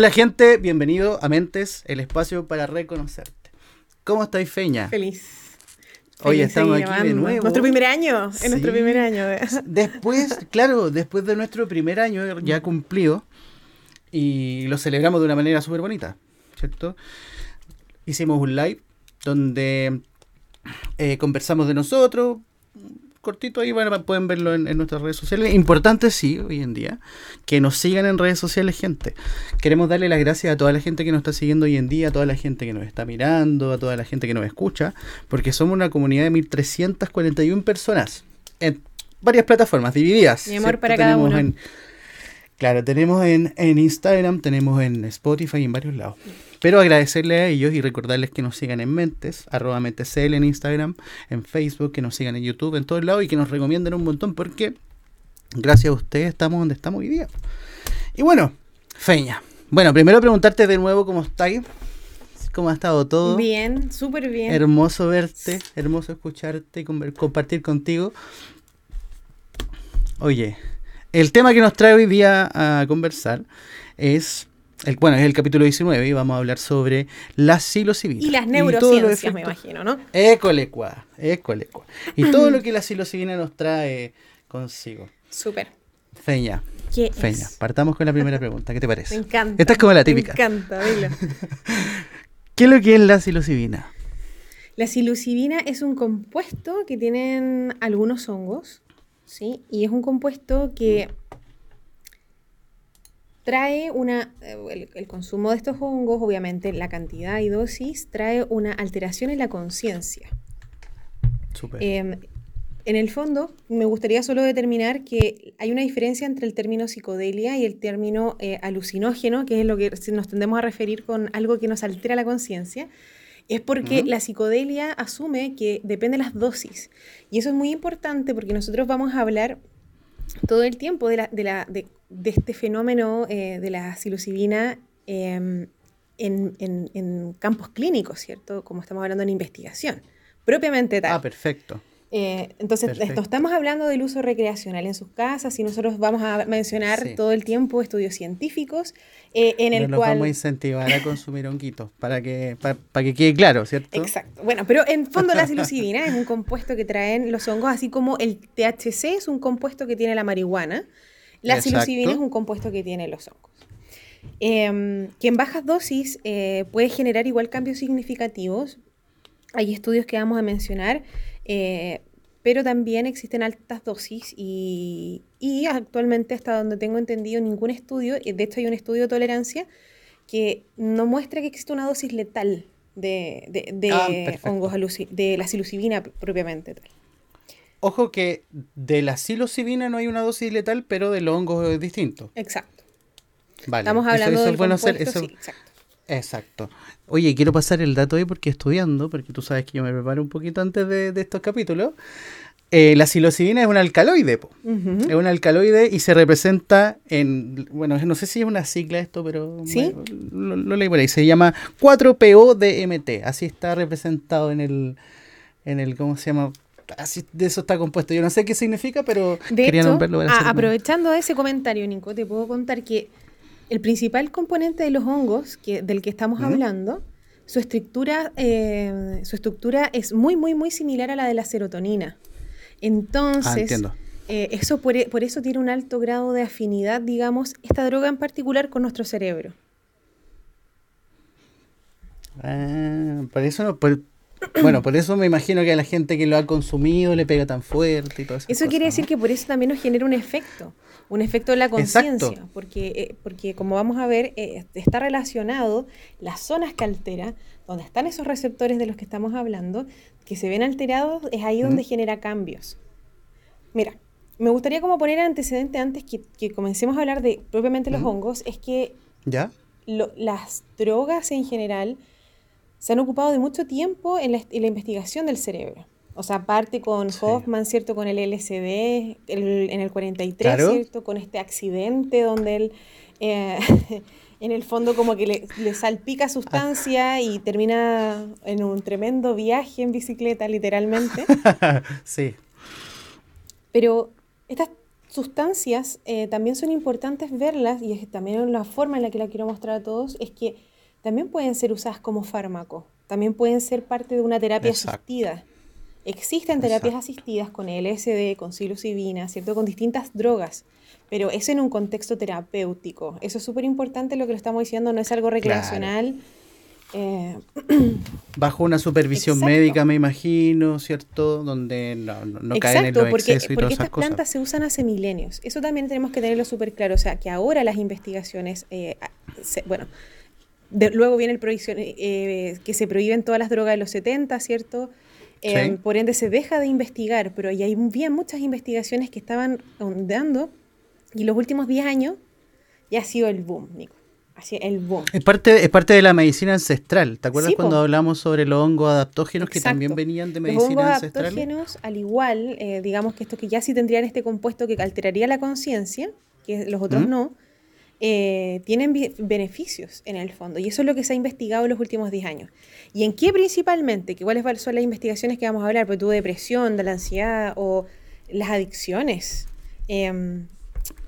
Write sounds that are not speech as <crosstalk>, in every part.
Hola gente, bienvenido a Mentes, el espacio para reconocerte. ¿Cómo estáis, Feña? Feliz. Hoy estamos aquí de nuevo. Nuestro primer año, Sí. es nuestro primer año. de- Después, claro, después de nuestro primer año ya cumplido y lo celebramos de una manera súper bonita, ¿cierto? Hicimos un live donde eh, conversamos de nosotros, cortito ahí, bueno, pueden verlo en, en nuestras redes sociales. Importante, sí, hoy en día, que nos sigan en redes sociales, gente. Queremos darle las gracias a toda la gente que nos está siguiendo hoy en día, a toda la gente que nos está mirando, a toda la gente que nos escucha, porque somos una comunidad de 1341 personas en varias plataformas divididas. Mi amor ¿cierto? para cada Tenemos uno. en- claro, tenemos en, en Instagram, tenemos en Spotify y en varios lados. Pero agradecerle a ellos y recordarles que nos sigan en Mentes, arroba Mentesl en Instagram, en Facebook, que nos sigan en YouTube, en todos lados y que nos recomienden un montón porque gracias a ustedes estamos donde estamos hoy día. Y bueno, Feña. Bueno, primero preguntarte de nuevo cómo estáis, cómo ha estado todo. Bien, súper bien. Hermoso verte, hermoso escucharte y compartir contigo. Oye, el tema que nos trae hoy día a conversar es, el, bueno, es el capítulo 19 y vamos a hablar sobre la psilocibina. y las neurociencias, me imagino, ¿no? École, cua, école, cua. Y todo <clears throat> lo que la psilocibina nos trae consigo. Súper. Feña, ¿Qué Feña, es? partamos con la primera pregunta. ¿Qué te <laughs> Me parece? encanta. Esta es como la típica. Me encanta, dilo. <laughs> ¿Qué es lo que es la psilocibina? La psilocibina es un compuesto que tienen algunos hongos, ¿sí? Y es un compuesto que trae una, eh, el, el consumo de estos hongos, obviamente la cantidad y dosis, trae una alteración en la conciencia. Eh, en el fondo, me gustaría solo determinar que hay una diferencia entre el término psicodelia y el término eh, alucinógeno, que es lo que nos tendemos a referir con algo que nos altera la conciencia. Es porque la psicodelia asume que depende de las dosis. Y eso es muy importante porque nosotros vamos a hablar todo el tiempo de, la- de la- de- de este fenómeno eh, de la psilocibina em, en, en- en campos clínicos, ¿cierto? Como estamos hablando en investigación, propiamente tal. ah, perfecto. Eh, entonces, Perfecto. esto, estamos hablando del uso recreacional en sus casas y nosotros vamos a mencionar Sí. todo el tiempo estudios científicos eh, en el no nos cual... vamos a incentivar a consumir honguitos, para que, para, para que quede claro, ¿cierto? Exacto. Bueno, pero en fondo la psilocibina es un compuesto que traen los hongos, así como el THC es un compuesto que tiene la marihuana. La psilocibina es un compuesto que tiene los hongos. Em, que en bajas dosis eh, puede generar igual cambios significativos. Hay estudios que vamos a mencionar, eh, pero también existen altas dosis y, y actualmente, hasta donde tengo entendido, ningún estudio, de hecho hay un estudio de tolerancia que no muestra que existe una dosis letal de, de- de Ah, hongos de la psilocibina propiamente tal. Ojo que de la psilocibina no hay una dosis letal, pero de los hongos es distinto. Exacto. Vale. Estamos hablando eso del es bueno hacer, compuesto, eso- sí, exacto. Exacto. Oye, quiero pasar el dato ahí porque estudiando, porque tú sabes que yo me preparo un poquito antes de, de estos capítulos. Eh, la psilocibina es un alcaloide. Ujú. Es un alcaloide y se representa en, bueno, no sé si es una sigla esto, pero ¿Sí? lo, lo leí por ahí. Se llama 4PODMT. Así está representado en el, en el, ¿cómo se llama? Así de eso está compuesto. Yo no sé qué significa, pero De quería hecho, nombrarlo aprovechando ese comentario, Nico, te puedo contar que el principal componente de los hongos que, del que estamos hablando, su estructura, eh, su estructura es muy, muy, muy similar a la de la serotonina. Entonces, Ah, eh, eso por, e- por eso tiene un alto grado de afinidad, digamos, esta droga en particular con nuestro cerebro. Ah, por eso no, por- bueno, por eso me imagino que a la gente que lo ha consumido le pega tan fuerte y todo eso. Eso quiere decir que por eso también nos genera un efecto, un efecto en la conciencia, porque, eh, porque como vamos a ver, eh, está relacionado las zonas que altera, donde están esos receptores de los que estamos hablando, que se ven alterados, es ahí donde Ujú. genera cambios. Mira, me gustaría como poner antecedente antes que, que comencemos a hablar de propiamente los Ujú. hongos, es que ¿Ya? lo- las drogas en general se han ocupado de mucho tiempo en la, en la investigación del cerebro. O sea, parte con Sí. Hoffman, ¿cierto? Con el LSD el- en el 43, Claro. ¿cierto? Con este accidente donde él, eh, <laughs> en el fondo, como que le, le salpica sustancia y termina en un tremendo viaje en bicicleta, literalmente. <laughs> sí. Pero estas sustancias eh, también son importantes verlas, y es también la forma en la que la quiero mostrar a todos, es que también pueden ser usadas como fármaco, también pueden ser parte de una terapia asistida. Existen terapias asistidas con LSD, con psilocibina, ¿cierto? Con distintas drogas, pero es en un contexto terapéutico. Eso es súper importante lo que lo estamos diciendo, no es algo recreacional. Eh, Bajo una supervisión médica, me imagino, ¿cierto? Donde no, no, caen en los porque, y porque estas plantas se usan hace milenios. Eso también tenemos que tenerlo súper claro. O sea, que ahora las investigaciones, eh, bueno, luego viene el prohibición, eh, que se prohíben todas las drogas de los 70, ¿cierto? Por ende, se deja de investigar, pero hay bien muchas investigaciones que estaban dando y los últimos 10 años ya ha sido el boom, Nico el boom. Es parte, es parte de la medicina ancestral. ¿Te acuerdas cuando hablamos sobre los hongos adaptógenos que también venían de medicina los hongos adaptógenos, al igual, eh, digamos que estos que ya sí tendrían este compuesto que alteraría la conciencia, que los otros ¿Mm? no, eh, tienen beneficios en el fondo. Y eso es lo que se ha investigado en los últimos 10 años. ¿Y en qué principalmente? ¿Que ¿Cuáles son las investigaciones que vamos a hablar? Pues tu depresión, de la ansiedad o las adicciones. Em,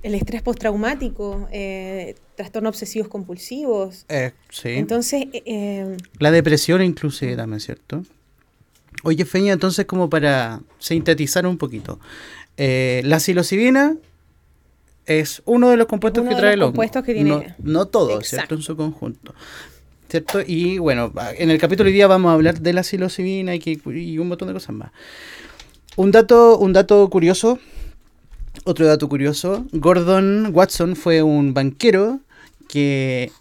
el estrés postraumático, eh, trastornos obsesivos compulsivos. Eh, sí. Entonces... Eh, eh, la depresión inclusive también, ¿cierto? Oye, Feña, entonces como para sintetizar un poquito. la psilocibina es uno de los compuestos que trae el hongo. Que tiene... No, todo, ¿cierto? En su conjunto. ¿Cierto? Y bueno, en el capítulo de hoy día vamos a hablar de la psilocibina y, que, y un montón de cosas más. Un dato, un dato curioso otro dato curioso, Gordon Watson fue un banquero que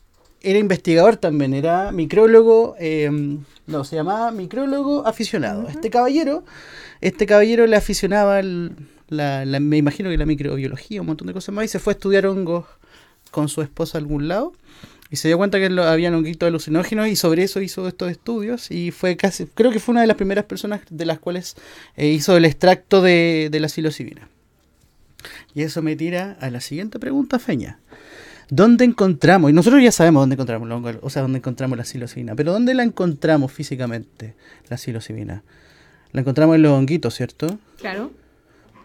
era investigador también, era micrólogo, em, no, se llamaba micrólogo aficionado. Este caballero, este caballero le aficionaba, la, me imagino que la microbiología, un montón de cosas más, y se fue a estudiar hongos con su esposa a algún lado. Y se dio cuenta que había honguitos alucinógenos y sobre eso hizo estos estudios y fue casi, creo que fue una de las primeras personas de las cuales eh, hizo el extracto de, de la psilocibina. Y eso me tira a la siguiente pregunta, Feña. ¿Dónde encontramos? Y nosotros ya sabemos dónde encontramos la o sea, dónde encontramos la psilocibina, pero ¿dónde la encontramos físicamente, la psilocibina? La encontramos en los honguitos, ¿cierto? Claro.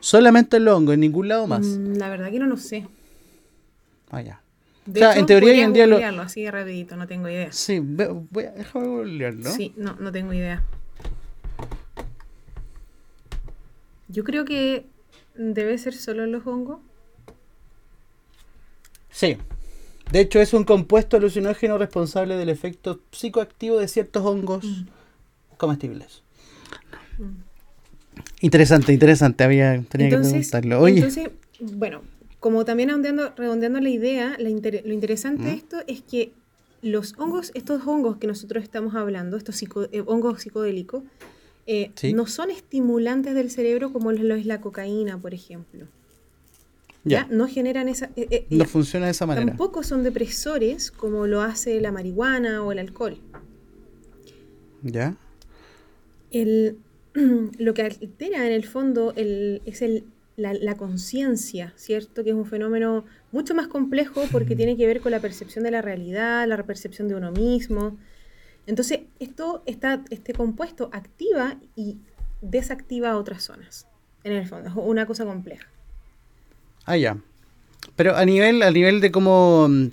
Solamente en los hongos, en ningún lado más. Mm, la verdad que no lo sé. Ah, ya. De o sea, en teoría hoy en día lo... así rapidito, no tengo idea. Sí, voy a, déjame googlearlo. Sí, no, no tengo idea. Yo creo que ¿Debe ser solo los hongos? Sí. De hecho, es un compuesto alucinógeno responsable del efecto psicoactivo de ciertos hongos mm. comestibles. Mm. Interesante, interesante. Había, tenía que preguntarlo. Entonces, bueno, como también redondeando, la idea, lo interesante de esto es que los hongos, estos hongos que nosotros estamos hablando, estos eh, hongos psicodélicos, eh, no son estimulantes del cerebro como lo es la cocaína, por ejemplo. Ya. No generan esa... Eh, no funciona de esa manera. Tampoco son depresores como lo hace la marihuana o el alcohol. ¿Ya? El, <clears throat> lo que altera en el fondo es el, la, la conciencia, ¿cierto? Que es un fenómeno mucho más complejo porque tiene que ver con la percepción de la realidad, la percepción de uno mismo. Entonces, esto está, este compuesto activa y desactiva otras zonas. En el fondo, es una cosa compleja. Ah, ya. Pero a nivel, a nivel de cómo, mm,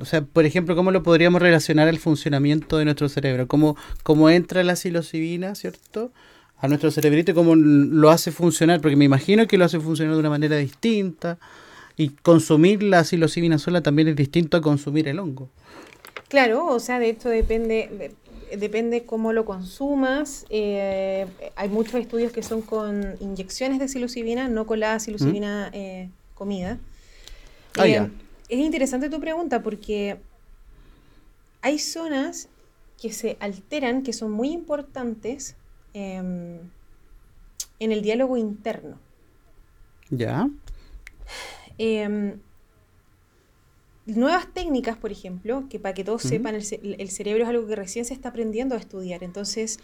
o sea, por ejemplo, cómo lo podríamos relacionar al funcionamiento de nuestro cerebro, cómo, cómo entra la psilocibina, ¿cierto? A nuestro cerebrito cómo lo hace funcionar, porque me imagino que lo hace funcionar de una manera distinta y consumir la psilocibina sola también es distinto a consumir el hongo. Claro, o sea, de hecho depende, depende cómo lo consumas. Eh, hay muchos estudios que son con inyecciones de psilocibina, no con la psilocibina eh, comida. Ah, eh, es interesante tu pregunta porque hay zonas que se alteran, que son muy importantes em, en el diálogo interno. ¿Ya? Em, nuevas técnicas, por ejemplo, que para que todos sepan, el, cerebro es algo que recién se está aprendiendo a estudiar. Entonces,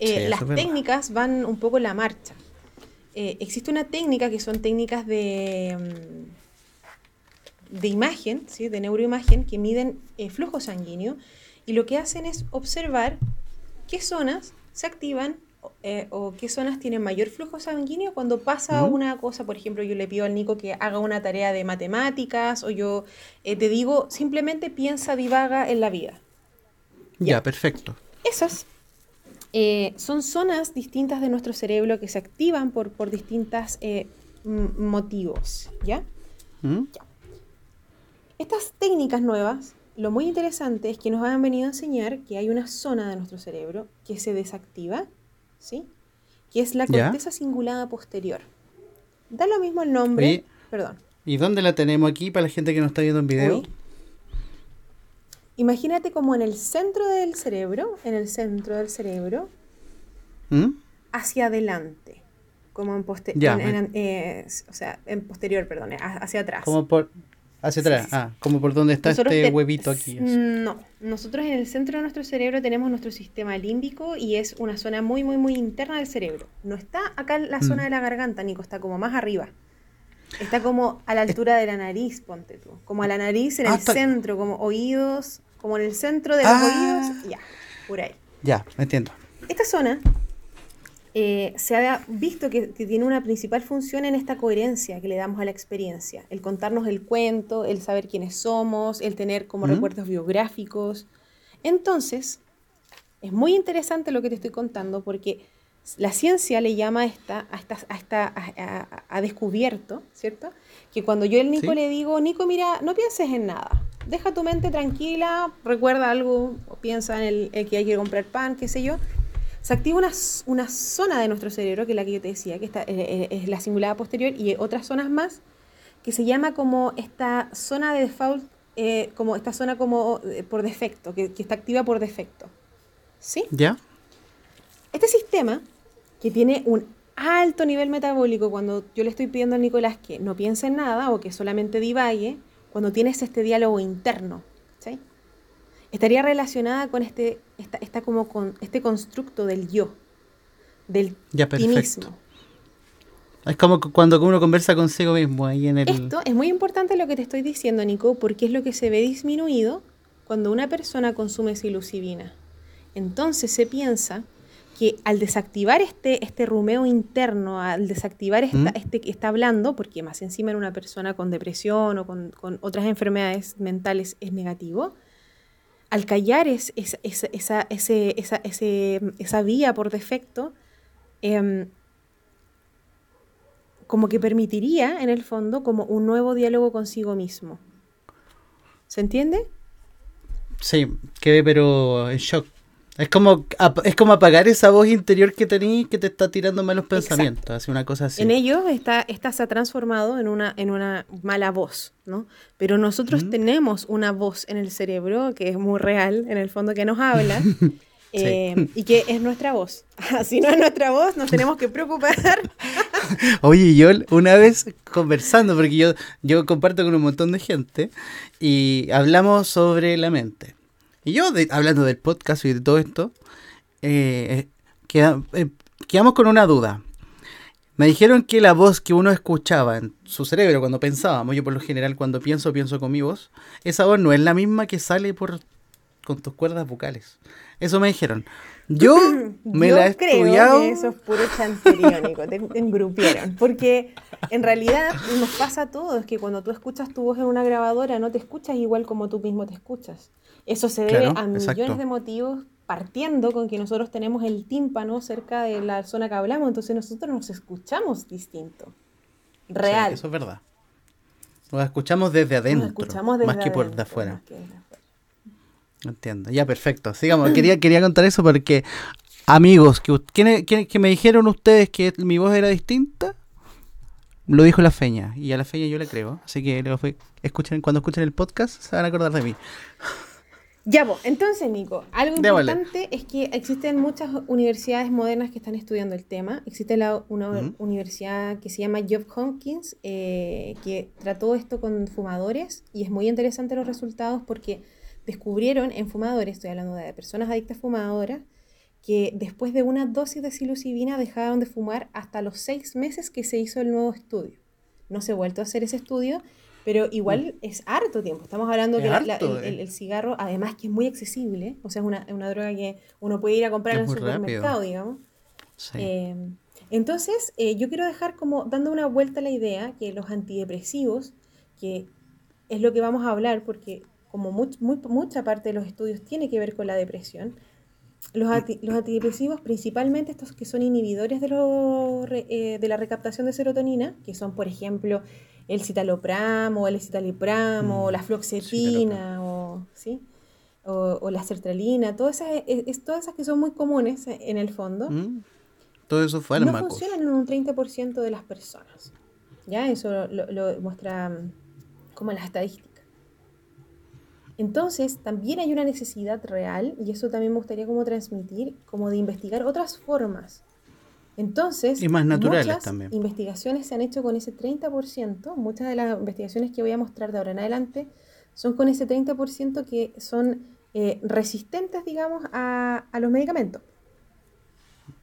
eh, las técnicas van un poco en la marcha. Eh, existe una técnica que son técnicas de, mm, de imagen, ¿sí? de neuroimagen, que miden eh, flujo sanguíneo y lo que hacen es observar qué zonas se activan eh, o qué zonas tienen mayor flujo sanguíneo cuando pasa una cosa, por ejemplo, yo le pido al Nico que haga una tarea de matemáticas o yo eh, te digo, simplemente piensa, divaga en la vida. Ya, perfecto. Esas eh, son zonas distintas de nuestro cerebro que se activan por, por distintos motivos, ¿ya? ¿ya? Estas técnicas nuevas lo muy interesante es que nos han venido a enseñar que hay una zona de nuestro cerebro que se desactiva, ¿sí? Que es la corteza cingulada posterior. Da lo mismo el nombre. Perdón. ¿Y dónde la tenemos aquí para la gente que no está viendo en video? Imagínate como en el centro del cerebro, en el centro del cerebro, ¿Mm? hacia adelante, como en posterior, eh, o sea, en posterior, perdón, hacia atrás. Como por, Hacia atrás, ah, como por donde está este huevito aquí. No, nosotros en el centro de nuestro cerebro tenemos nuestro sistema límbico y es una zona muy, muy, muy interna del cerebro. No está acá en la zona mm. de la garganta, Nico, está como más arriba. Está como a la altura de la nariz, ponte tú. Como a la nariz en ah, el centro, como oídos, como en el centro de los ah. oídos, ya, por ahí. Ya, me entiendo. Esta zona eh, se ha visto que, tiene una principal función en esta coherencia que le damos a la experiencia, el contarnos el cuento, el saber quiénes somos, el tener como recuerdos biográficos. Entonces, es muy interesante lo que te estoy contando porque la ciencia le llama a esta, a esta, a, esta, a, descubierto, ¿cierto? Que cuando yo al Nico le digo, Nico, mira, no pienses en nada, deja tu mente tranquila, recuerda algo, o piensa en el, el que hay que comprar pan, qué sé yo, se activa una, una, zona de nuestro cerebro, que es la que yo te decía, que está, eh, eh, es la cingulada posterior, y otras zonas más, que se llama como esta zona de default, eh, como esta zona como por defecto, que, está activa por defecto. ¿Sí? ¿Ya? Este sistema, que tiene un alto nivel metabólico, cuando yo le estoy pidiendo a Nicolás que no piense en nada o que solamente divague, cuando tienes este diálogo interno. Estaría relacionada con este, esta, como con este constructo del yo, del ya, mismo. Es como cuando uno conversa consigo mismo ahí en el... Esto es muy importante lo que te estoy diciendo, Nico, porque es lo que se ve disminuido cuando una persona consume psilocibina. Entonces se piensa que al desactivar este, este rumeo interno, al desactivar esta, ¿Mm? este que está hablando, porque más encima en una persona con depresión o con, con otras enfermedades mentales es negativo, al callar es, esa, ese, esa, vía por defecto, em, como que permitiría, en el fondo, como un nuevo diálogo consigo mismo. ¿Se entiende? Sí, quedé pero en shock. Es como, es como apagar esa voz interior que tenéis que te está tirando malos pensamientos, así una cosa así. En ellos esta, esta se ha transformado en una, en una mala voz, ¿no? Pero nosotros tenemos una voz en el cerebro que es muy real, en el fondo, que nos habla <laughs> eh, y que es nuestra voz. <laughs> Si no es nuestra voz, nos tenemos que preocupar. <laughs> Oye, yo una vez conversando, porque yo, yo comparto con un montón de gente y hablamos sobre la mente. Y yo, hablando del podcast y de todo esto, eh, eh, quedamos con una duda. Me dijeron que la voz que uno escuchaba en su cerebro cuando pensábamos, yo por lo general cuando pienso, pienso con mi voz, esa voz no es la misma que sale por con tus cuerdas vocales. Eso me dijeron. Yo <laughs> me la he creo Que eso es puro chanteriónico, te engrupieron. Porque en realidad nos pasa a todos que cuando tú escuchas tu voz en una grabadora no te escuchas igual como tú mismo te escuchas. Eso se debe a millones de motivos, partiendo con que nosotros tenemos el tímpano cerca de la zona que hablamos, entonces nosotros nos escuchamos distinto. Real. eso es verdad. Nos escuchamos desde adentro, más que por de afuera. Entiendo, ya perfecto. Sigamos, quería, quería contar eso porque, amigos, que, que me dijeron ustedes que mi voz era distinta, lo dijo la feña, y a la feña yo le creo. Así que escuchen, cuando escuchen el podcast se van a acordar de mí. Ya, vos. entonces, Nico, algo importante es que existen muchas universidades modernas que están estudiando el tema. Existe la, una universidad que se llama Job Hopkins, eh, que trató esto con fumadores y es muy interesante los resultados porque descubrieron en fumadores, estoy hablando de personas adictas fumadoras, que después de una dosis de psilocibina dejaron de fumar hasta los seis meses que se hizo el nuevo estudio. No se ha vuelto a hacer ese estudio pero igual mm. es harto tiempo. Estamos hablando que eh. el, cigarro, además que es muy accesible, o sea, es una, una droga que uno puede ir a comprar en el supermercado, digamos. Eh, entonces, eh, yo quiero dejar como dando una vuelta a la idea que los antidepresivos, que es lo que vamos a hablar, porque como mucha parte de los estudios tiene que ver con la depresión, los, antidepresivos, principalmente estos que son inhibidores de, eh, de la recaptación de serotonina, que son, por ejemplo, el citalopram o el citalopram o mm, la fluoxetina o, ¿sí? o, la sertralina, todas esas, es, todas esas que son muy comunes en el fondo. Mm, todo eso No funcionan en un 30% de las personas. ¿Ya? Eso lo, muestra mm, como las estadísticas. Entonces, también hay una necesidad real, y eso también me gustaría como transmitir, como de investigar otras formas. Entonces, y más naturales muchas investigaciones se han hecho con ese 30%, muchas de las investigaciones que voy a mostrar de ahora en adelante son con ese 30% que son eh, resistentes, digamos, a, los medicamentos.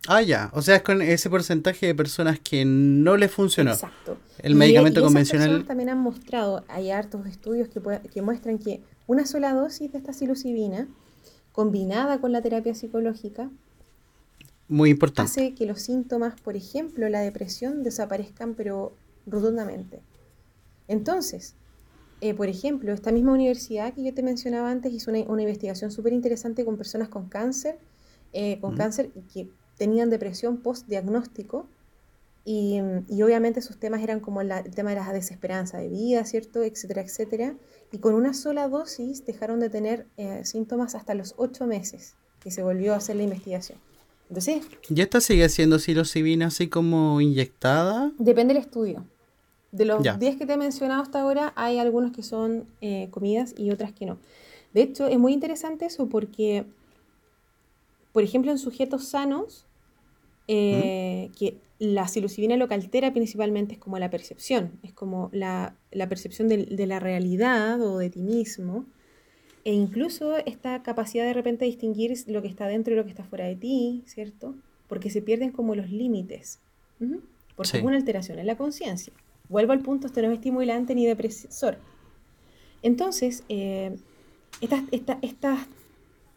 Ah, ya. O sea, es con ese porcentaje de personas que no les funcionó. Exacto. El medicamento convencional. también han mostrado, hay hartos estudios que, que muestran que una sola dosis de esta psilocibina, combinada con la terapia psicológica, muy importante. hace que los síntomas, por ejemplo, la depresión, desaparezcan, pero rotundamente. Entonces, eh, por ejemplo, esta misma universidad que yo te mencionaba antes hizo una, investigación súper interesante con personas con cáncer, eh, con cáncer que tenían depresión post-diagnóstico y, obviamente sus temas eran como el tema de la desesperanza de vida, ¿cierto? Etcétera, etcétera. Y con una sola dosis dejaron de tener eh, síntomas hasta los ocho meses que se volvió a hacer la investigación. Entonces... ¿Ya esta sigue siendo psilocibina así como inyectada? Depende del estudio. De los 10 que te he mencionado hasta ahora, hay algunos que son eh, comidas y otras que no. De hecho, es muy interesante eso porque, por ejemplo, en sujetos sanos, eh, que la psilocibina lo que altera principalmente es como la percepción, es como la, percepción de, la realidad o de ti mismo, e incluso esta capacidad de repente de distinguir lo que está dentro y lo que está fuera de ti, ¿cierto? Porque se pierden como los límites, porque es una alteración en la conciencia. Vuelvo al punto, esto no es estimulante ni depresor. Entonces, eh, estas, estas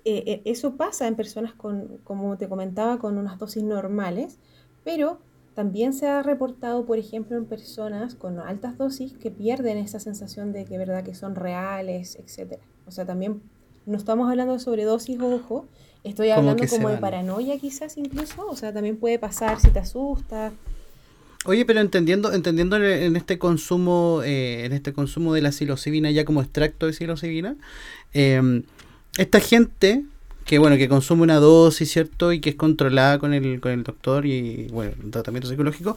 eh, eh, eso pasa en personas con, como te comentaba, con unas dosis normales, pero también se ha reportado, por ejemplo, en personas con altas dosis que pierden esa sensación de que verdad que son reales, etc. O sea, también no estamos hablando de sobredosis, ojo, estoy hablando como de paranoia quizás incluso, o sea, también puede pasar si te asusta. Oye, pero entendiendo, entendiendo en este consumo, eh, en este consumo de la psilocibina ya como extracto de psilocibina, eh, esta gente que bueno, que consume una dosis, ¿cierto? Y que es controlada con el, con el doctor y, bueno, el tratamiento psicológico,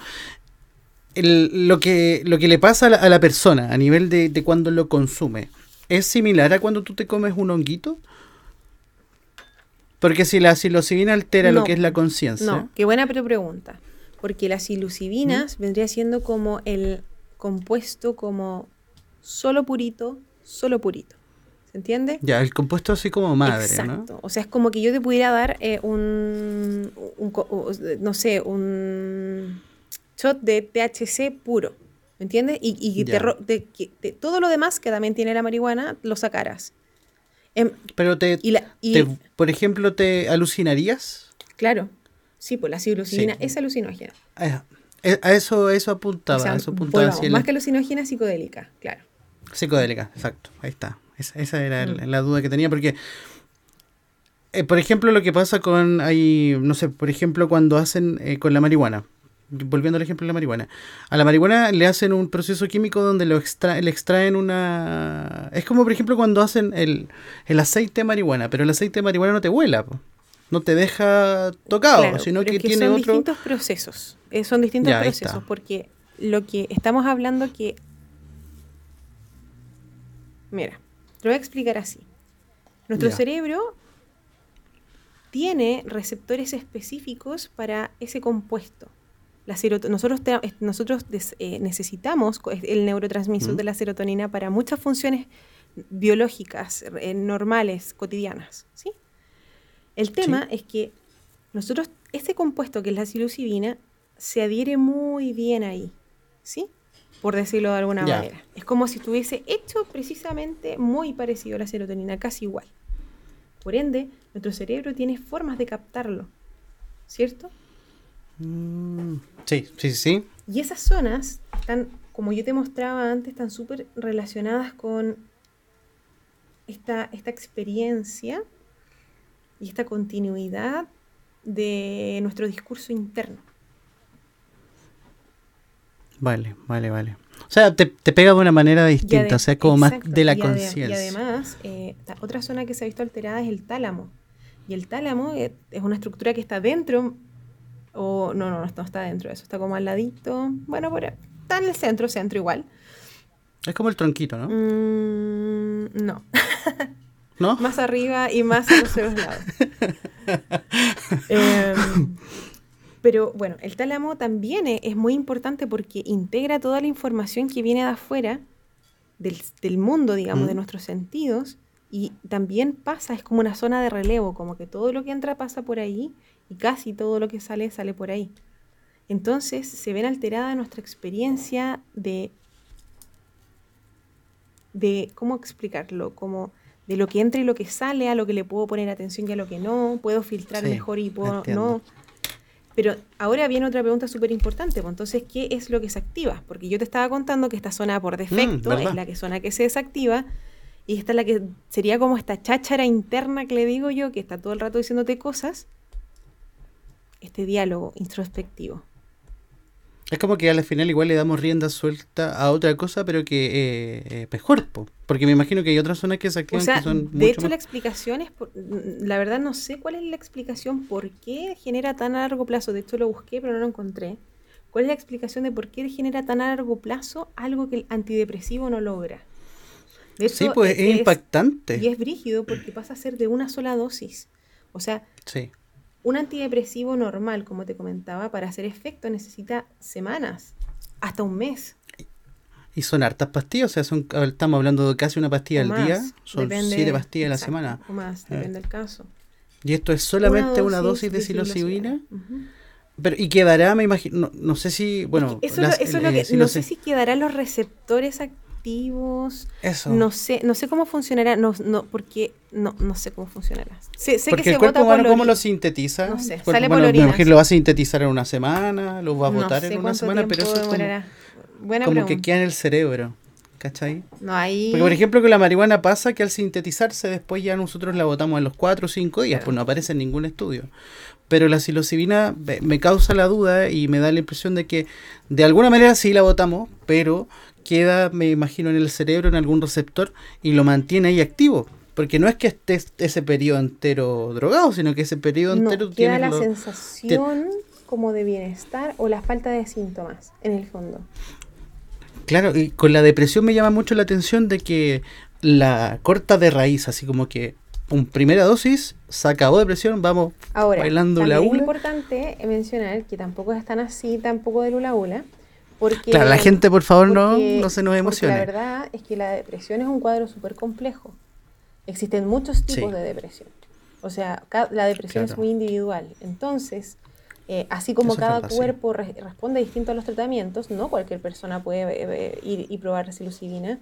lo, que, lo que le pasa a la, persona a nivel de, de, cuando lo consume, ¿es similar a cuando tú te comes un honguito? Porque si la psilocibina altera lo que es la conciencia. No, qué buena pregunta. Porque la psilocibina ¿Mm? vendría siendo como el compuesto como solo purito, solo purito. ¿Se entiende? Ya, el compuesto así como madre, Exacto. O sea, es como que yo te pudiera dar eh, un, no sé, un shot de THC puro. ¿Me entiendes? Y, y te, todo lo demás que también tiene la marihuana, lo sacaras. Em, Pero te, por ejemplo, ¿te alucinarías? Claro. Sí, pues la psilocibina es alucinógena. A, eso, eso apuntaba. eso apuntaba más que alucinógena, psicodélica, claro. Psicodélica, exacto. Ahí está. Esa, era mm. la duda que tenía, porque, eh, por ejemplo, lo que pasa con, hay, no sé, por ejemplo, cuando hacen eh, con la marihuana, volviendo al ejemplo de la marihuana, a la marihuana le hacen un proceso químico donde lo le extraen una... Es como, por ejemplo, cuando hacen el, aceite de marihuana, pero el aceite de marihuana no te vuela, no te deja tocado, sino que, tiene son otro... distintos procesos, eh, son distintos procesos, porque lo que estamos hablando que... Mira, lo voy a explicar así. Nuestro cerebro tiene receptores específicos para ese compuesto. La nosotros nosotros eh, necesitamos el neurotransmisor de la serotonina para muchas funciones biológicas eh, normales, cotidianas. ¿sí? El tema es que nosotros, este compuesto que es la psilocibina, se adhiere muy bien ahí. ¿sí? Por decirlo de alguna manera. Es como si estuviese hecho precisamente muy parecido a la serotonina, casi igual. Por ende, nuestro cerebro tiene formas de captarlo, ¿cierto? Mm, sí, sí, sí. Y esas zonas están, como yo te mostraba antes, están súper relacionadas con esta, esta experiencia y esta continuidad de nuestro discurso interno. Vale, vale, vale. O sea, te, pega de una manera distinta, o sea, como más de la conciencia. Y además, eh, otra zona que se ha visto alterada es el tálamo. Y el tálamo es una estructura que está dentro, o no, no, no, está dentro de eso, está como al ladito. Bueno, por, está en el centro, centro igual. Es como el tronquito, ¿no? Mm, no. ¿No? <laughs> más arriba y más a los lados. <laughs> Em, pero bueno, el tálamo también es, muy importante porque integra toda la información que viene de afuera, del, mundo, digamos, de mm. nuestros sentidos, y también pasa, es como una zona de relevo, como que todo lo que entra pasa por ahí y casi todo lo que sale sale por ahí. Entonces se ven alterada nuestra experiencia de, de ¿cómo explicarlo? Como de lo que entra y lo que sale, a lo que le puedo poner atención y a lo que no, puedo filtrar mejor y puedo no. Pero ahora viene otra pregunta súper importante, pues entonces, ¿qué es lo que se activa? Porque yo te estaba contando que esta zona por mm, defecto es la que zona que se desactiva y esta es la que sería como esta cháchara interna que le digo yo, que está todo el rato diciéndote cosas, este diálogo introspectivo. Es como que al final igual le damos rienda suelta a otra cosa, pero que eh, eh mejor, porque me imagino que hay otras zonas que se activan que son De hecho, la explicación es, la verdad no sé cuál es la explicación por qué genera tan a largo plazo. De hecho lo busqué, pero no lo encontré. ¿Cuál es la explicación de por qué genera tan a largo plazo algo que el antidepresivo no logra? sí, pues es, impactante. Y es brígido porque pasa a ser de una sola dosis. O sea, sí. Un antidepresivo normal, como te comentaba, para hacer efecto necesita semanas, hasta un mes. Y son hartas pastillas, o sea, son, estamos hablando de casi una pastilla al día, son siete pastillas a la semana. O más, eh. depende del caso. Y esto es solamente una dosis, de, psilocibina. Pero, y quedará, me imagino, no, sé si, bueno, eso, es lo que, no sé si quedará los receptores eso. No sé, no sé cómo funcionará, no, no, porque no, no sé cómo funcionará. Sé, porque que el cuerpo humano, ¿cómo lo sintetiza? No sé, sale por orina. lo va a sintetizar en una semana, lo va a botar en una semana, pero eso es como, como que queda en el cerebro. ¿Cachai? No hay. Porque, por ejemplo, con la marihuana pasa que al sintetizarse, después ya nosotros la botamos en los 4 o 5 días, pues no aparece en ningún estudio. Pero la psilocibina me causa la duda y me da la impresión de que de alguna manera sí la botamos, pero queda, me imagino, en el cerebro, en algún receptor, y lo mantiene ahí activo. Porque no es que esté ese periodo entero drogado, sino que ese periodo entero tiene. la sensación como de bienestar o la falta de síntomas, en el fondo. Claro, y con la depresión me llama mucho la atención de que la corta de raíz, así como que un primera dosis, se acabó depresión, vamos bailando la hula. Es importante mencionar que tampoco es tan así, tampoco de lula hula, claro, la gente, por favor, no, no se nos emocione. La verdad es que la depresión es un cuadro súper complejo. Existen muchos tipos de depresión. O sea, la depresión es muy individual. Entonces, eh, así como cada cuerpo responde distinto a los tratamientos, no cualquier persona puede eh, eh, ir y probar psilocibina.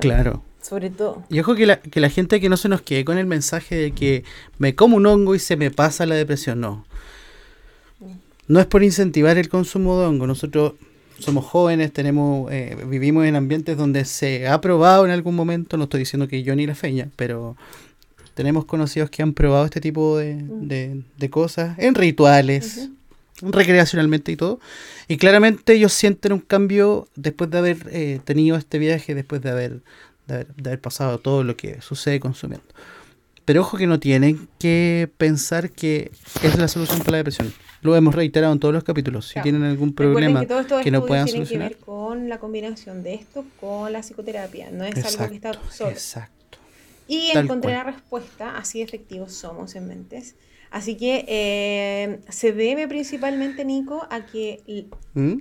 claro. Sobre todo. Y ojo que la, que la gente que no se nos quede con el mensaje de que me como un hongo y se me pasa la depresión, no. No es por incentivar el consumo de hongo. Nosotros somos jóvenes, tenemos, eh, vivimos en ambientes donde se ha probado en algún momento, no estoy diciendo que yo ni la feña, pero tenemos conocidos que han probado este tipo de, mm. cosas en rituales, recreacionalmente y todo. Y claramente ellos sienten un cambio después de haber eh, tenido este viaje, después de haber, de haber, de haber pasado todo lo que sucede consumiendo. Pero ojo que no tienen que pensar que es la solución para la depresión. Lo hemos reiterado en todos los capítulos. Si tienen algún problema que, no puedan solucionar. Tiene que ver con la combinación de esto con la psicoterapia. No es algo que está solo. Exacto. Y encontré la respuesta, así efectivos somos en mentes. Así que eh, se debe principalmente, Nico, a que ¿Mm?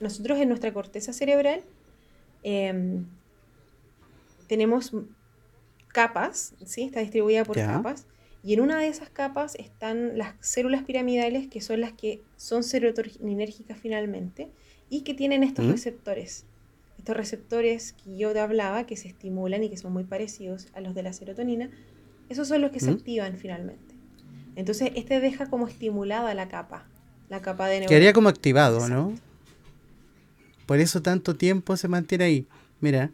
nosotros en nuestra corteza cerebral em, tenemos capas, ¿sí? está distribuida por capas, y en una de esas capas están las células piramidales, que son las que son serotoninérgicas finalmente, y que tienen estos ¿Mm? receptores. Estos receptores que yo te hablaba, que se estimulan y que son muy parecidos a los de la serotonina, esos son los que se ¿Mm? activan finalmente. Entonces, este deja como estimulada la capa. la capa de Quedaría como activado, ¿no? Por eso tanto tiempo se mantiene ahí. Mira,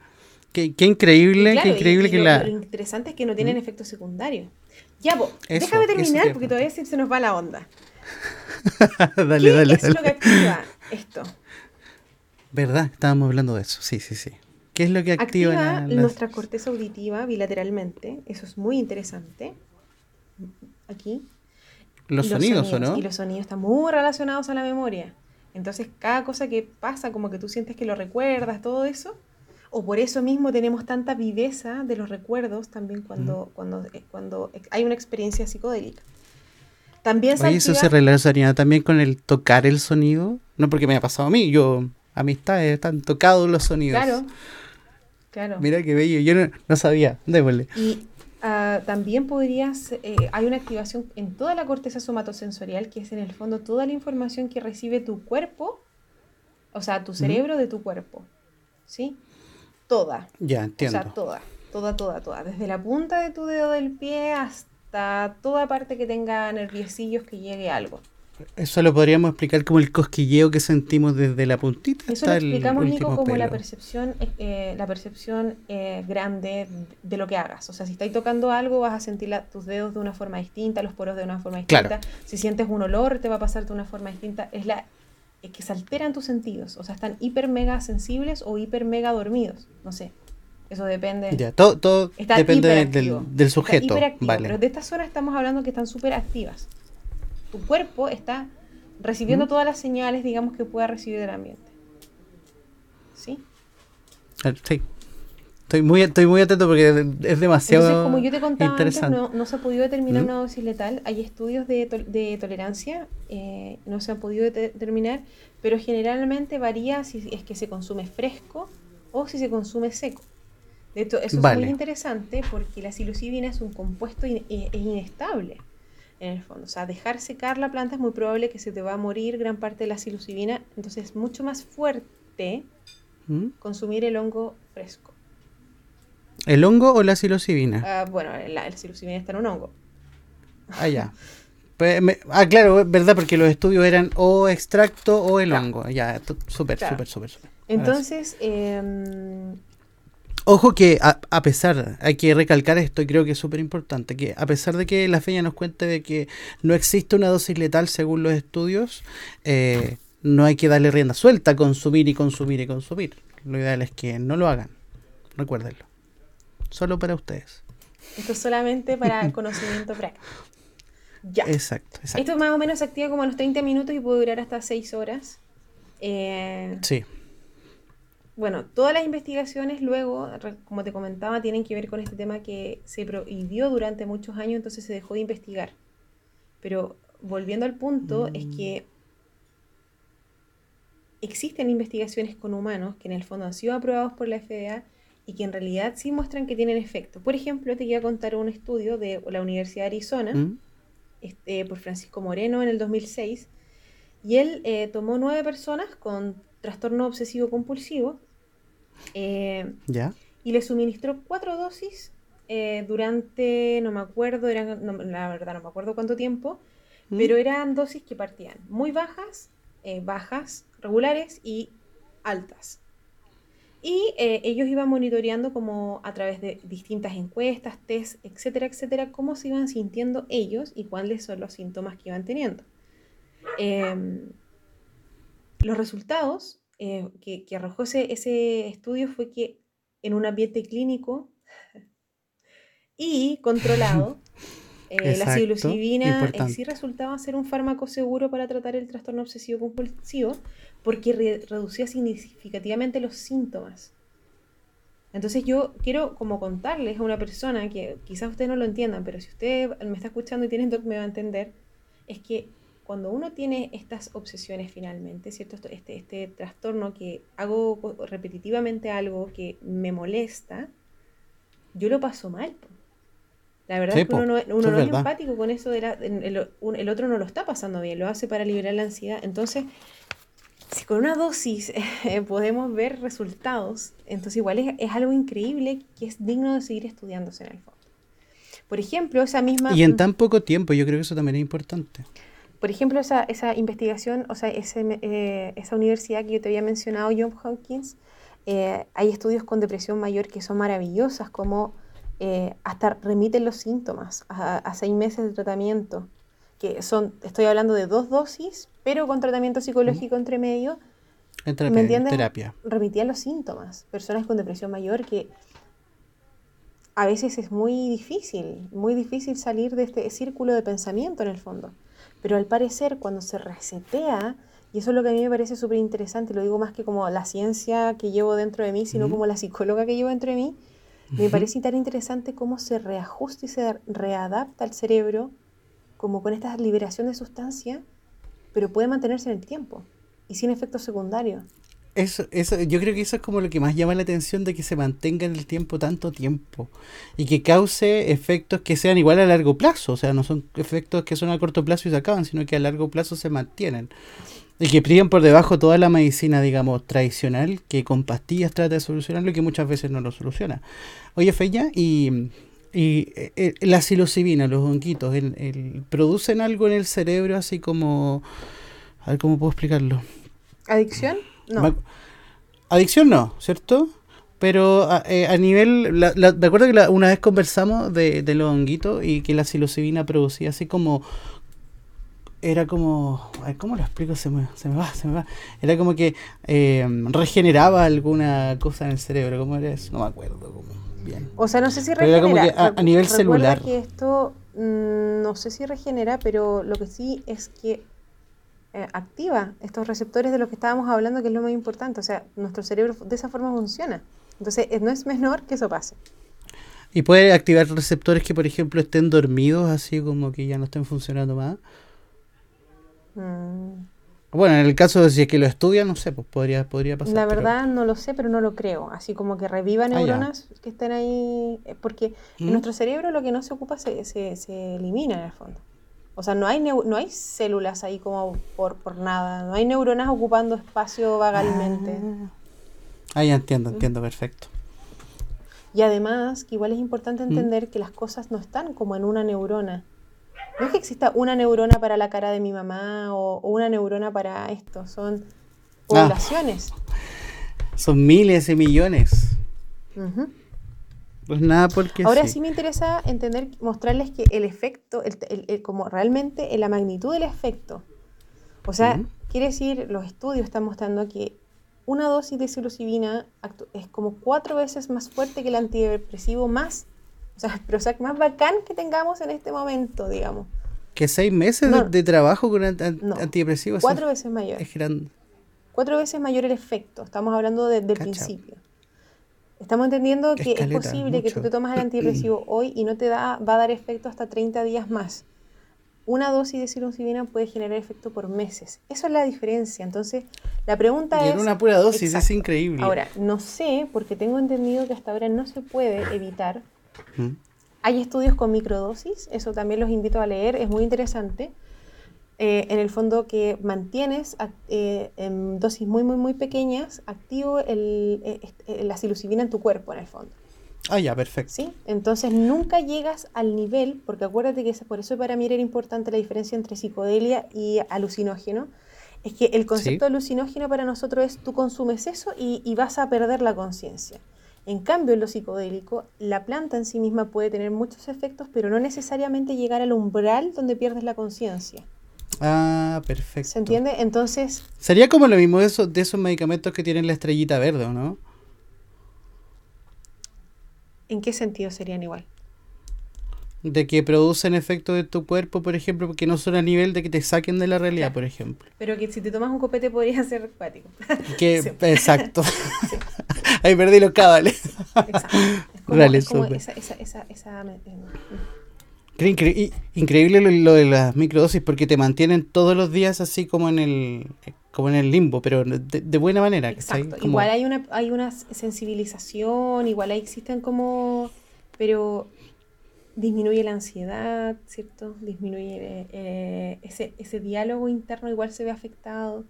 qué, increíble, qué increíble que la... Lo interesante es que no tienen ¿Mm? efectos secundarios. Ya, vos, déjame terminar porque todavía se nos va la onda. <laughs> dale, ¿Qué dale, es lo que activa esto? ¿Verdad? Estábamos hablando de eso. Sí, sí, sí. ¿Qué es lo que activa, activa nuestra corteza auditiva bilateralmente? Eso es muy interesante. Aquí. Los, sonidos, ¿o no? Y los sonidos están muy relacionados a la memoria. Entonces, cada cosa que pasa, como que tú sientes que lo recuerdas, todo eso, o por eso mismo tenemos tanta viveza de los recuerdos también cuando, cuando, eh, cuando hay una experiencia psicodélica. También se eso se relacionaría también con el tocar el sonido. No porque me ha pasado a mí, yo, amistades, están tocados los sonidos. Claro, claro. Mira qué bello, yo no, no sabía, démosle. Y Ah, también podrías, eh, hay una activación en toda la corteza somatosensorial, que es en el fondo toda la información que recibe tu cuerpo, o sea, tu cerebro de tu cuerpo, ¿sí? Toda. Ya, entiendo. O sea, toda, toda, toda, toda. Desde la punta de tu dedo del pie hasta toda parte que tenga nerviosillos que llegue algo. Eso lo podríamos explicar como el cosquilleo que sentimos desde la puntita. Eso lo explicamos, Nico, como la percepción, eh, la percepción eh, grande de lo que hagas. O sea, si estáis tocando algo, vas a sentir tus dedos de una forma distinta, los poros de una forma distinta. Si sientes un olor, te va a pasar de una forma distinta. Es la que se alteran tus sentidos. O sea, están hiper mega sensibles o hiper mega dormidos. No sé. Eso depende. Ya, todo, todo depende del, del, sujeto. vale. Pero de estas zonas estamos hablando que están súper activas tu cuerpo está recibiendo todas las señales, digamos, que pueda recibir del ambiente. ¿Sí? Ah, sí. Estoy muy, estoy muy atento porque es demasiado Entonces, como yo te contaba antes, no, se ha podido determinar una dosis letal. Hay estudios de, de tolerancia, eh, no se han podido determinar, pero generalmente varía si es que se consume fresco o si se consume seco. De hecho, eso es muy interesante porque la psilocibina es un compuesto in, es inestable en el fondo. O sea, dejar secar la planta es muy probable que se te va a morir gran parte de la psilocibina. Entonces es mucho más fuerte ¿Mm? consumir el hongo fresco. ¿El hongo o la psilocibina? Ah, bueno, la, psilocibina está en un hongo. Ah, ya. <laughs> Pues, ah, claro, verdad, porque los estudios eran o extracto o el hongo. Ya, súper, súper, súper, súper. Entonces, eh, Ojo que a, pesar, hay que recalcar esto y creo que es súper importante, que a pesar de que la feña nos cuente de que no existe una dosis letal según los estudios, eh, no hay que darle rienda suelta a consumir y consumir y consumir. Lo ideal es que no lo hagan, recuérdenlo. Solo para ustedes. Esto es solamente para <laughs> conocimiento práctico. Ya. Exacto, exacto. Esto más o menos se activa como a los 30 minutos y puede durar hasta 6 horas. Eh, sí bueno, todas las investigaciones luego, como te comentaba, tienen que ver con este tema que se prohibió durante muchos años, entonces se dejó de investigar. Pero volviendo al punto, es mm. que existen investigaciones con humanos que en el fondo han sido aprobados por la FDA y que en realidad sí muestran que tienen efecto. Por ejemplo, te voy a contar un estudio de la Universidad de Arizona, mm. este, por Francisco Moreno en el 2006, y él eh, tomó nueve personas con trastorno obsesivo compulsivo eh, ¿Ya? Y le suministró cuatro dosis eh, durante, no me acuerdo, eran, la verdad no me acuerdo cuánto tiempo, ¿Mm? pero eran dosis que partían muy bajas, bajas, regulares y altas. Y ellos iban monitoreando como a través de distintas encuestas, test, etcétera, etcétera, cómo se iban sintiendo ellos y cuáles son los síntomas que iban teniendo. Em, los resultados eh, que, arrojó ese, estudio fue que en un ambiente clínico <laughs> y controlado, <laughs> eh, la psilocibina en sí resultaba ser un fármaco seguro para tratar el trastorno obsesivo compulsivo porque reducía significativamente los síntomas. Entonces yo quiero como contarles a una persona que quizás ustedes no lo entiendan, pero si usted me está escuchando y tiene me va a entender, es que cuando uno tiene estas obsesiones finalmente, ¿cierto? Este, este trastorno que hago repetitivamente algo que me molesta, yo lo paso mal. La verdad es que uno no, uno es empático con eso, de el, otro no lo está pasando bien, lo hace para liberar la ansiedad. Entonces, si con una dosis eh, <laughs> podemos ver resultados, entonces igual es, es, algo increíble que es digno de seguir estudiándose en el fondo. Por ejemplo, esa misma... Y en tan poco tiempo, yo creo que eso también es importante. por ejemplo, esa, esa investigación, o sea, ese, eh, esa universidad que yo te había mencionado, John Hopkins, eh, hay estudios con depresión mayor que son maravillosas, como eh, hasta remiten los síntomas a, seis meses de tratamiento, que son, estoy hablando de dos dosis, pero con tratamiento psicológico entre medio. ¿Me entiendes? Terapia. Remitían los síntomas. Personas con depresión mayor que a veces es muy difícil, muy difícil salir de este círculo de pensamiento en el fondo. Pero al parecer cuando se resetea, y eso es lo que a mí me parece súper interesante, lo digo más que como la ciencia que llevo dentro de mí, sino como la psicóloga que llevo dentro de mí, me parece tan interesante cómo se reajusta y se readapta el cerebro como con esta liberación de sustancia, pero puede mantenerse en el tiempo y sin efectos secundarios. Eso, eso, yo creo que eso es como lo que más llama la atención de que se mantenga en el tiempo tanto tiempo y que cause efectos que sean igual a largo plazo, o sea, no son efectos que son a corto plazo y se acaban, sino que a largo plazo se mantienen. Y que brillan por debajo toda la medicina, digamos, tradicional, que con pastillas trata de solucionarlo y que muchas veces no lo soluciona. Oye, Feya, y, y eh, la psilocibina, los honguitos, el, ¿producen algo en el cerebro así como... A ver cómo puedo explicarlo. ¿Adicción? No. adicción no, ¿cierto? Pero a, eh, nivel, me acuerdo que una vez conversamos de, de los honguitos y que la psilocibina producía así como era como. ¿Cómo lo explico? Se me, se me va, se me va. Era como que eh, regeneraba alguna cosa en el cerebro. ¿Cómo era eso? No me acuerdo. bien. O sea, no sé si regenera. a, nivel celular. que esto. Mm, no sé si regenera, pero lo que sí es que eh, activa estos receptores de los que estábamos hablando, que es lo más importante. O sea, nuestro cerebro de esa forma funciona. Entonces, no es menor que eso pase. ¿Y puede activar receptores que, por ejemplo, estén dormidos, así como que ya no estén funcionando más? Mm. Bueno, en el caso de si es que lo estudia, no sé, pues podría, podría pasar. La verdad no lo sé, pero no lo creo. Así como que reviva ah, neuronas que estén ahí, eh, porque en ¿Mm? nuestro cerebro lo que no se ocupa se, se, se elimina en el fondo. O sea, no hay, no hay células ahí como por, por nada, no hay neuronas ocupando espacio vagalmente. Ah, ya entiendo, entiendo, perfecto. Y además, que igual es importante ¿Mm? entender que las cosas no están como en una neurona no es que exista una neurona para la cara de mi mamá o, una neurona para esto, son ah. poblaciones. son miles de millones. Pues nada, porque. Ahora sí. me interesa entender, mostrarles que el efecto, el, como realmente la magnitud del efecto. O sea, quiere decir, los estudios están mostrando que una dosis de psilocibina es como cuatro veces más fuerte que el antidepresivo más o sea, pero o más bacán que tengamos en este momento, digamos. Que seis meses de, trabajo con antidepresivos. Cuatro veces mayor. Es grande. Cuatro veces mayor el efecto. Estamos hablando desde el principio. Estamos entendiendo que es posible que tú te tomas el antidepresivo <clears throat> hoy y no te da, va a dar efecto hasta 30 días más. Una dosis de psilocibina puede generar efecto por meses. Eso es la diferencia. Entonces, la pregunta es... es... una pura dosis, es increíble. Ahora, no sé, porque tengo entendido que hasta ahora no se puede evitar hay estudios con microdosis, eso también los invito a leer, es muy interesante. Eh, en el fondo que mantienes eh, en dosis muy, muy, muy pequeñas activo el, eh, la psilocibina en tu cuerpo, en el fondo. Ah, ya, perfecto. ¿Sí? Entonces nunca llegas al nivel, porque acuérdate que por eso para mí era importante la diferencia entre psicodelia y alucinógeno, es que el concepto de alucinógeno para nosotros es tú consumes eso y, y vas a perder la conciencia. En cambio, en lo psicodélico, la planta en sí misma puede tener muchos efectos, pero no necesariamente llegar al umbral donde pierdes la conciencia. Ah, perfecto. ¿Se entiende? Entonces... Sería como lo mismo de esos, de esos medicamentos que tienen la estrellita verde, ¿o no? ¿En qué sentido serían igual? de que producen efectos de tu cuerpo, por ejemplo, que no son a nivel de que te saquen de la realidad, por ejemplo. Pero que si te tomas un copete podría ser acuático. Que, <laughs> Exacto. <laughs> Ahí perdí los cabales. Exacto. Es <laughs> como, esa, esa, esa, esa increíble lo, de las microdosis porque te mantienen todos los días así como en el como en el limbo, pero de, buena manera. Exacto. Igual hay una, hay una sensibilización, igual ahí existen como... Pero disminuye la ansiedad, ¿cierto? Disminuye eh, ese, ese diálogo interno, igual se ve afectado.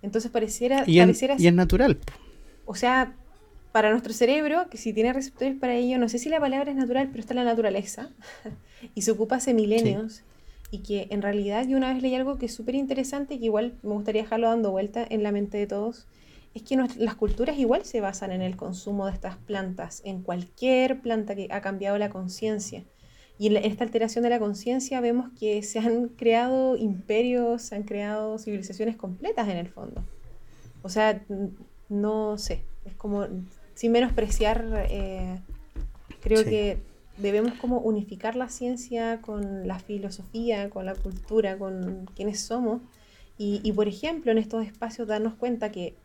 Entonces pareciera... Y, pareciera, y es natural. O sea, para nuestro cerebro, que si tiene receptores para ello, no sé si la palabra es natural, pero está en la naturaleza, <laughs> y se ocupa hace milenios, y que en realidad yo una vez leí algo que es súper interesante y que igual me gustaría dejarlo dando vuelta en la mente de todos, es que las culturas igual se basan en el consumo de estas plantas, en cualquier planta que ha cambiado la conciencia. Y en esta alteración de la conciencia vemos que se han creado imperios, se han creado civilizaciones completas en el fondo. O sea, no sé, es como, sin menospreciar, eh, creo que debemos como unificar la ciencia con la filosofía, con la cultura, con quienes somos. Y, y, por ejemplo, en estos espacios darnos cuenta que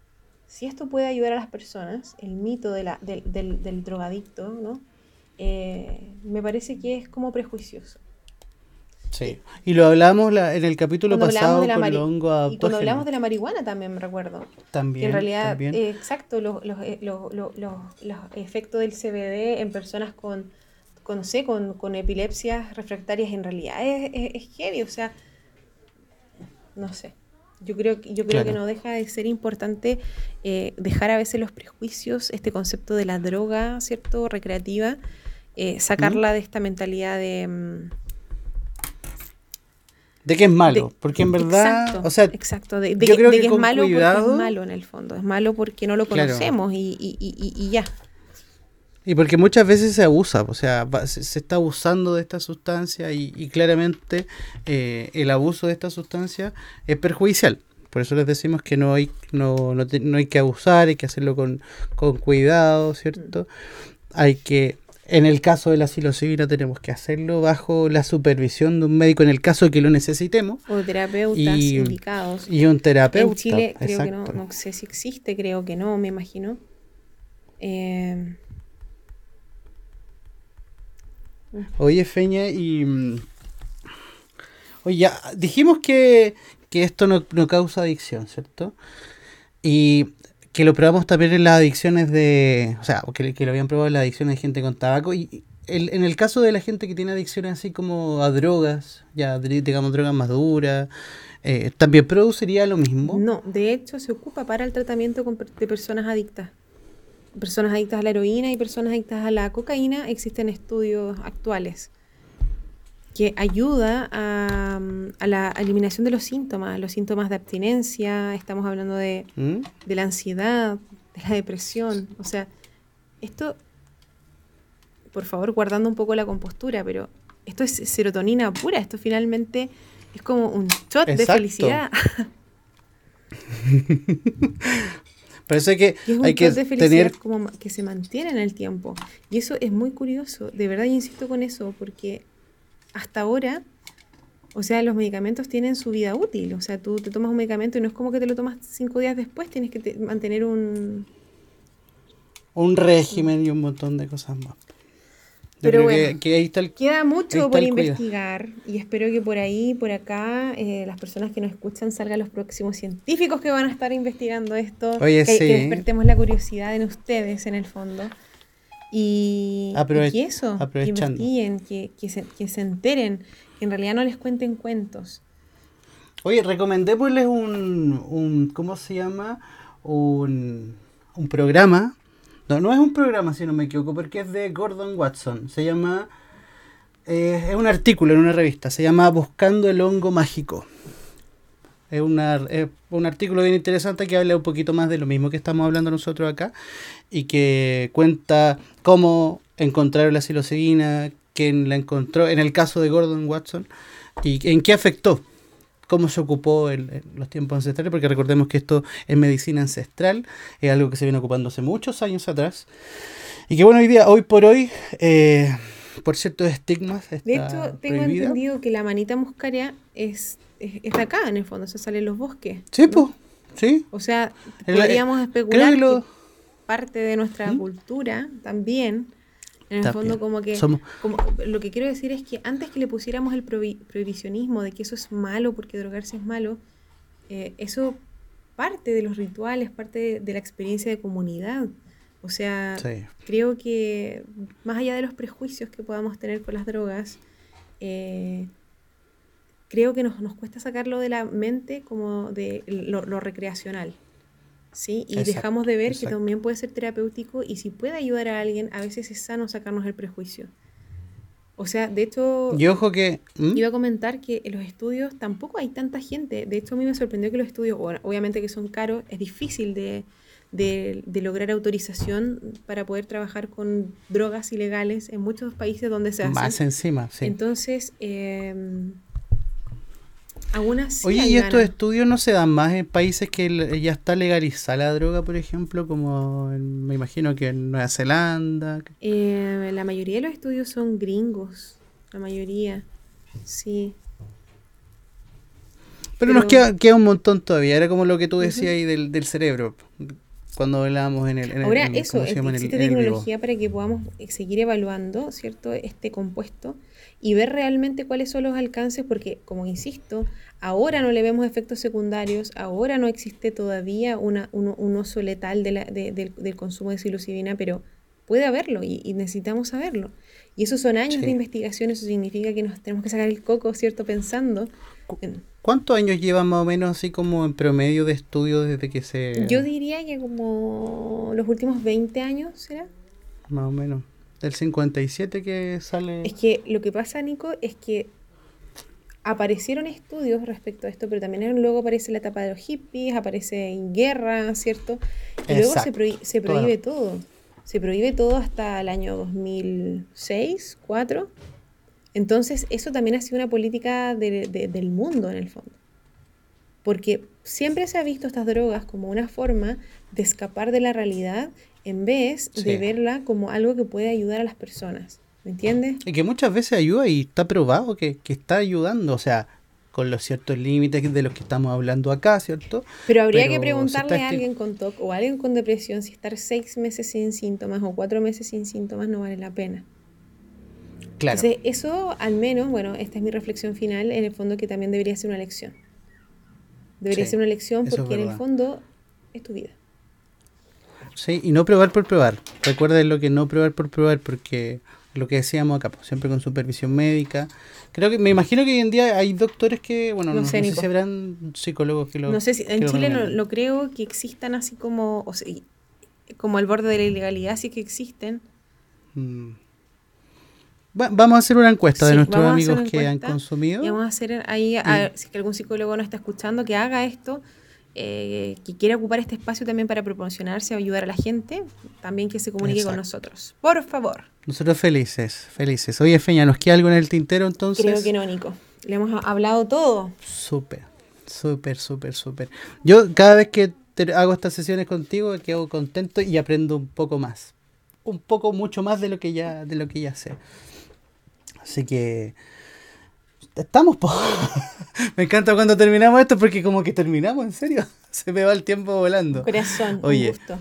si esto puede ayudar a las personas, el mito de la, del, del, del, drogadicto, ¿no? Eh, me parece que es como prejuicioso. Sí, y lo hablamos la, en el capítulo pasado con el hongo Y cuando hablamos de la marihuana también me recuerdo. También. Que en realidad. Eh, exacto, los, los, los, los, efectos del CBD en personas con, con, no sé, con, con epilepsias refractarias en realidad es, es, es heavy, o sea, no sé. Yo creo, yo creo claro. que no deja de ser importante eh, dejar a veces los prejuicios, este concepto de la droga, ¿cierto? Recreativa, eh, sacarla ¿Mm? de esta mentalidad de... Mm, de que es malo, de, porque en verdad, exacto, o sea, exacto, de, de yo creo que, que es malo cuidado, porque es malo en el fondo, es malo porque no lo conocemos claro. y, y, y, y, ya. Y porque muchas veces se abusa, o sea, se, se está abusando de esta sustancia y, claramente eh, el abuso de esta sustancia es perjudicial. Por eso les decimos que no hay, no, no, te, no hay que abusar, hay que hacerlo con, con cuidado, ¿cierto? Hay que en el caso de la psilocibina tenemos que hacerlo bajo la supervisión de un médico en el caso de que lo necesitemos. O terapeutas y, indicados. Y un terapeuta. En Chile creo exacto. que no, no sé si existe, creo que no, me imagino. Eh... Oye, Feña, y... Oye, ya dijimos que, que esto no, no causa adicción, ¿cierto? Y que lo probamos también en las adicciones de, o sea, que, lo habían probado en las adicciones de gente con tabaco y el, en el caso de la gente que tiene adicciones así como a drogas, ya digamos drogas más duras, eh, ¿también produciría lo mismo? No, de hecho se ocupa para el tratamiento de personas adictas. Personas adictas a la heroína y personas adictas a la cocaína, existen estudios actuales que ayuda a, a, la eliminación de los síntomas, los síntomas de abstinencia, estamos hablando de, ¿Mm? de la ansiedad, de la depresión. O sea, esto, por favor, guardando un poco la compostura, pero esto es serotonina pura, esto finalmente es como un shot Exacto. de felicidad. <laughs> Parece que es un hay que de tener como que se mantiene en el tiempo. Y eso es muy curioso, de verdad yo insisto con eso, porque hasta ahora, o sea, los medicamentos tienen su vida útil. O sea, tú te tomas un medicamento y no es como que te lo tomas cinco días después, tienes que te mantener un... Un régimen y un montón de cosas más. Yo Pero bueno, que, que ahí está el, queda mucho por investigar y espero que por ahí, por acá, eh, las personas que nos escuchan salgan los próximos científicos que van a estar investigando esto, Oye, que, sí. que despertemos la curiosidad en ustedes en el fondo. Y, Aprove y que eso, que investiguen, que, que, se, que se enteren, que en realidad no les cuenten cuentos. Oye, recomendémosles un, un ¿cómo se llama? Un, un programa. No, no es un programa, si no me equivoco, porque es de Gordon Watson. Se llama, eh, es un artículo en una revista, se llama Buscando el hongo mágico. Es, una, es un artículo bien interesante que habla un poquito más de lo mismo que estamos hablando nosotros acá y que cuenta cómo encontraron la psilocibina, quién la encontró, en el caso de Gordon Watson, y en qué afectó, cómo se ocupó en, los tiempos ancestrales, porque recordemos que esto es medicina ancestral, es algo que se viene ocupando hace muchos años atrás, y que bueno, hoy día, hoy por hoy, eh, por ciertos estigmas, está De hecho, tengo prohibida. entendido que la manita muscaria es, es, de acá, en el fondo, se sale en los bosques. Sí, pues, sí. O sea, El- podríamos especular que lo- que parte de nuestra ¿Mm? cultura también, en el También. fondo como que, Somos- como, lo que quiero decir es que antes que le pusiéramos el prohi- prohibicionismo de que eso es malo porque drogarse es malo, eh, eso parte de los rituales, parte de, de la experiencia de comunidad. O sea, Sí. creo que más allá de los prejuicios que podamos tener con las drogas, eh, creo que nos, nos cuesta sacarlo de la mente como de lo, lo recreacional. ¿sí? Y Exacto, dejamos de ver que exacto. también puede ser terapéutico y si puede ayudar a alguien, a veces es sano sacarnos el prejuicio. O sea, de hecho, Y ojo que... ¿Mm? iba a comentar que en los estudios tampoco hay tanta gente. De hecho, a mí me sorprendió que los estudios, bueno, obviamente que son caros, es difícil de, de- de lograr autorización para poder trabajar con drogas ilegales en muchos países donde se hacen. Más encima, sí. Entonces, eh, aún así Oye, ¿y estos estudios no se dan más en países que ya está legalizada la droga, por ejemplo, como en- me imagino que en Nueva Zelanda? Eh, la mayoría de los estudios son gringos, la mayoría, sí. Pero, nos queda, queda un montón todavía, era como lo que tú decías ahí del, del cerebro, cuando hablábamos en el... En el- Ahora, el- eso, ¿cómo se es- llama? En el- existe en el tecnología para que podamos seguir evaluando, ¿cierto?, este compuesto y ver realmente cuáles son los alcances, porque, como insisto, ahora no le vemos efectos secundarios, ahora no existe todavía una, un, un uso letal de la- de- del, del consumo de psilocibina, pero puede haberlo y, y necesitamos saberlo. Y esos son años Sí. de investigación, eso significa que nos tenemos que sacar el coco, ¿cierto?, pensando. ¿Cuántos años llevan más o menos así como en promedio de estudio desde que se... Yo diría que como los últimos 20 años, ¿será? Más o menos. Del 57 que sale... Es que lo que pasa, Nico, es que aparecieron estudios respecto a esto, pero también luego aparece la etapa de los hippies, aparece en guerra, ¿cierto? Y luego se, Exacto. prohí- se Toda- prohíbe todo. Se prohíbe todo hasta el año 2006, 2004. Entonces, eso también ha sido una política de- de- del mundo, en el fondo. Porque siempre se ha visto estas drogas como una forma de escapar de la realidad en vez Sí. de verla como algo que puede ayudar a las personas. ¿Me entiendes? Y que muchas veces ayuda y está probado que, que está ayudando, o sea, con los ciertos límites de los que estamos hablando acá, ¿cierto? Pero habría Pero que preguntarle a alguien con TOC o a alguien con depresión si estar seis meses sin síntomas o cuatro meses sin síntomas no vale la pena. Claro. Entonces, eso al menos, bueno, esta es mi reflexión final, en el fondo que también debería ser una lección. Debería Sí, ser una lección porque en el fondo es tu vida. Sí, y no probar por probar. Recuerden lo que no probar por probar, porque lo que decíamos acá, pues, siempre con supervisión médica. Creo que, me imagino que hoy en día hay doctores que, bueno, No no, sé, no sé si habrán psicólogos que lo. No sé si en Chile no, no creo que existan así como, o sea, como al borde de la ilegalidad, sí que existen. Mm. Va- vamos a hacer una encuesta de Sí, nuestros amigos que han consumido. Y vamos a hacer ahí, a- a- si es que algún psicólogo no está escuchando, que haga esto, eh, que quiera ocupar este espacio también para proporcionarse, ayudar a la gente, también que se comunique con nosotros. Por favor. Nosotros felices, felices. Oye, Feña, ¿nos queda algo en el tintero entonces? Creo que no, Nico. Le hemos hablado todo. Súper, súper, súper, súper. Yo cada vez que te- hago estas sesiones contigo quedo contento y aprendo un poco más. Un poco, mucho más de lo que ya, de lo que ya sé. Así que estamos, po. <laughs> Me encanta cuando terminamos esto porque como que terminamos, en serio. <laughs> Se me va el tiempo volando. Corazón, Oye. un gusto.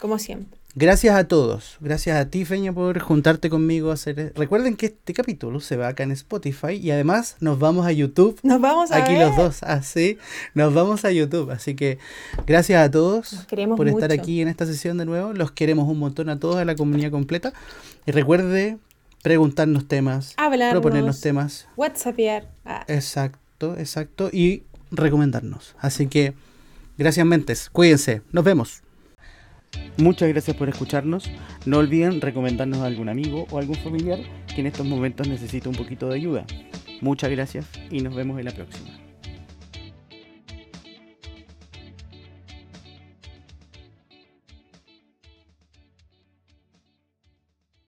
Como siempre. Gracias a todos. Gracias a ti, Feña, por juntarte conmigo a hacer. Recuerden que este capítulo se va acá en Spotify y además nos vamos a YouTube Nos vamos a Aquí ver. los dos, así nos vamos a YouTube. Así que gracias a todos por estar aquí en esta sesión de nuevo. Los queremos un montón a todos, a la comunidad completa. Y recuerde preguntarnos temas, Hablarnos. proponernos temas. WhatsAppear. Ah, Exacto, exacto. Y recomendarnos. Así que gracias, mentes. Cuídense. Nos vemos. Muchas gracias por escucharnos. No olviden recomendarnos a algún amigo o algún familiar que en estos momentos necesita un poquito de ayuda. Muchas gracias y nos vemos en la próxima.